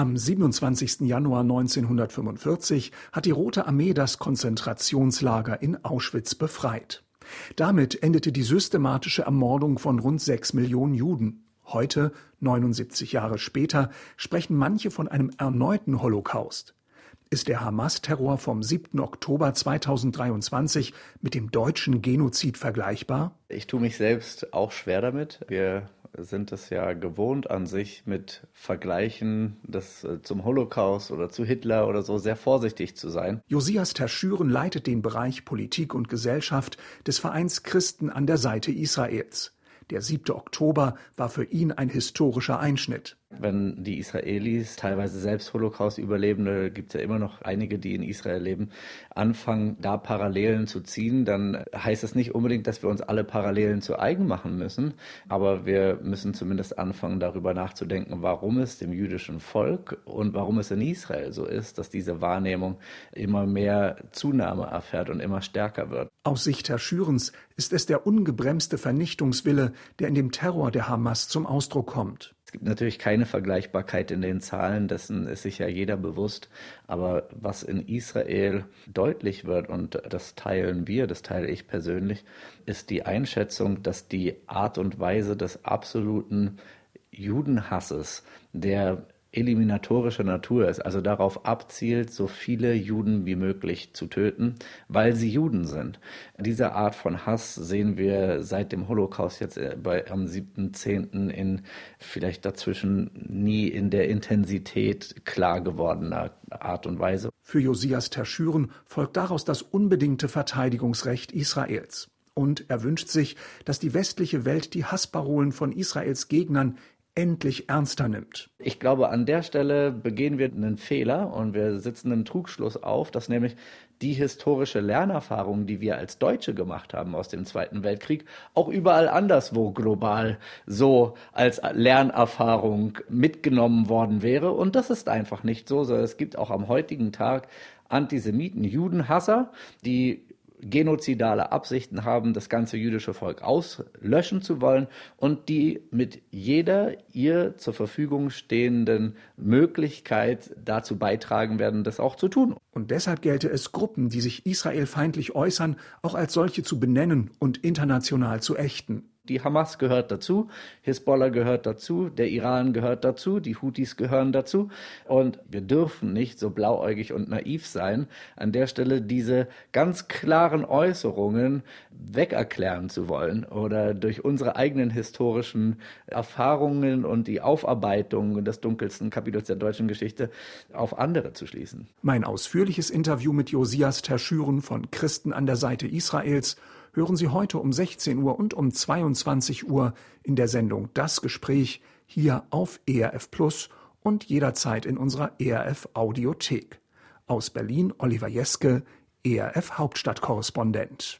Am 27. Januar 1945 hat die Rote Armee das Konzentrationslager in Auschwitz befreit. Damit endete die systematische Ermordung von rund sechs Millionen Juden. Heute, 79 Jahre später, sprechen manche von einem erneuten Holocaust. Ist der Hamas-Terror vom 7. Oktober 2023 mit dem deutschen Genozid vergleichbar? Ich tue mich selbst auch schwer damit. Wir sind es ja gewohnt an sich mit Vergleichen des, äh, zum Holocaust oder zu Hitler oder so sehr vorsichtig zu sein. Josias Terschüren leitet den Bereich Politik und Gesellschaft des Vereins Christen an der Seite Israels. Der 7. Oktober war für ihn ein historischer Einschnitt. Wenn die Israelis, teilweise selbst Holocaust-Überlebende, gibt es ja immer noch einige, die in Israel leben, anfangen, da Parallelen zu ziehen, dann heißt das nicht unbedingt, dass wir uns alle Parallelen zu eigen machen müssen, aber wir müssen zumindest anfangen, darüber nachzudenken, warum es dem jüdischen Volk und warum es in Israel so ist, dass diese Wahrnehmung immer mehr Zunahme erfährt und immer stärker wird. Aus Sicht Herr Schürens ist es der ungebremste Vernichtungswille, der in dem Terror der Hamas zum Ausdruck kommt. Es gibt natürlich keine Vergleichbarkeit in den Zahlen, dessen ist sich ja jeder bewusst. Aber was in Israel deutlich wird, und das teilen wir, das teile ich persönlich, ist die Einschätzung, dass die Art und Weise des absoluten Judenhasses, der eliminatorischer Natur ist, also darauf abzielt, so viele Juden wie möglich zu töten, weil sie Juden sind. Diese Art von Hass sehen wir seit dem Holocaust jetzt äh, bei, am 7.10. in vielleicht dazwischen nie in der Intensität klar gewordener Art und Weise. Für Josias Terschüren folgt daraus das unbedingte Verteidigungsrecht Israels. Und er wünscht sich, dass die westliche Welt die Hassparolen von Israels Gegnern endlich ernster nimmt. Ich glaube, an der Stelle begehen wir einen Fehler und wir sitzen einen Trugschluss auf, dass nämlich die historische Lernerfahrung, die wir als Deutsche gemacht haben aus dem Zweiten Weltkrieg, auch überall anderswo global so als Lernerfahrung mitgenommen worden wäre. Und das ist einfach nicht so, sondern es gibt auch am heutigen Tag Antisemiten, Judenhasser, die genozidale Absichten haben, das ganze jüdische Volk auslöschen zu wollen und die mit jeder ihr zur Verfügung stehenden Möglichkeit dazu beitragen werden, das auch zu tun. Und deshalb gelte es, Gruppen, die sich israelfeindlich äußern, auch als solche zu benennen und international zu ächten. Die Hamas gehört dazu, Hisbollah gehört dazu, der Iran gehört dazu, die Houthis gehören dazu. Und wir dürfen nicht so blauäugig und naiv sein, an der Stelle diese ganz klaren Äußerungen wegerklären zu wollen oder durch unsere eigenen historischen Erfahrungen und die Aufarbeitung des dunkelsten Kapitels der deutschen Geschichte auf andere zu schließen. Mein ausführliches Interview mit Josias Terschüren von Christen an der Seite Israels hören Sie heute um 16 Uhr und um 22 Uhr in der Sendung Das Gespräch hier auf ERF Plus und jederzeit in unserer ERF Audiothek. Aus Berlin Oliver Jeske, ERF Hauptstadtkorrespondent.